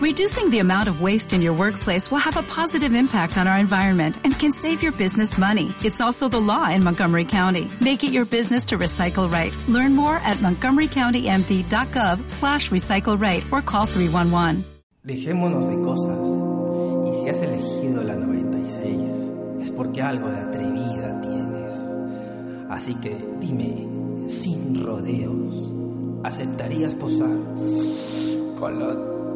Reducing the amount of waste in your workplace will have a positive impact on our environment and can save your business money. It's also the law in Montgomery County. Make it your business to recycle right. Learn more at montgomerycountymd.gov slash recycle right or call 311. Dejémonos de cosas. Y si has elegido la 96, es porque algo de atrevida tienes. Así que dime, sin rodeos, ¿aceptarías posar con la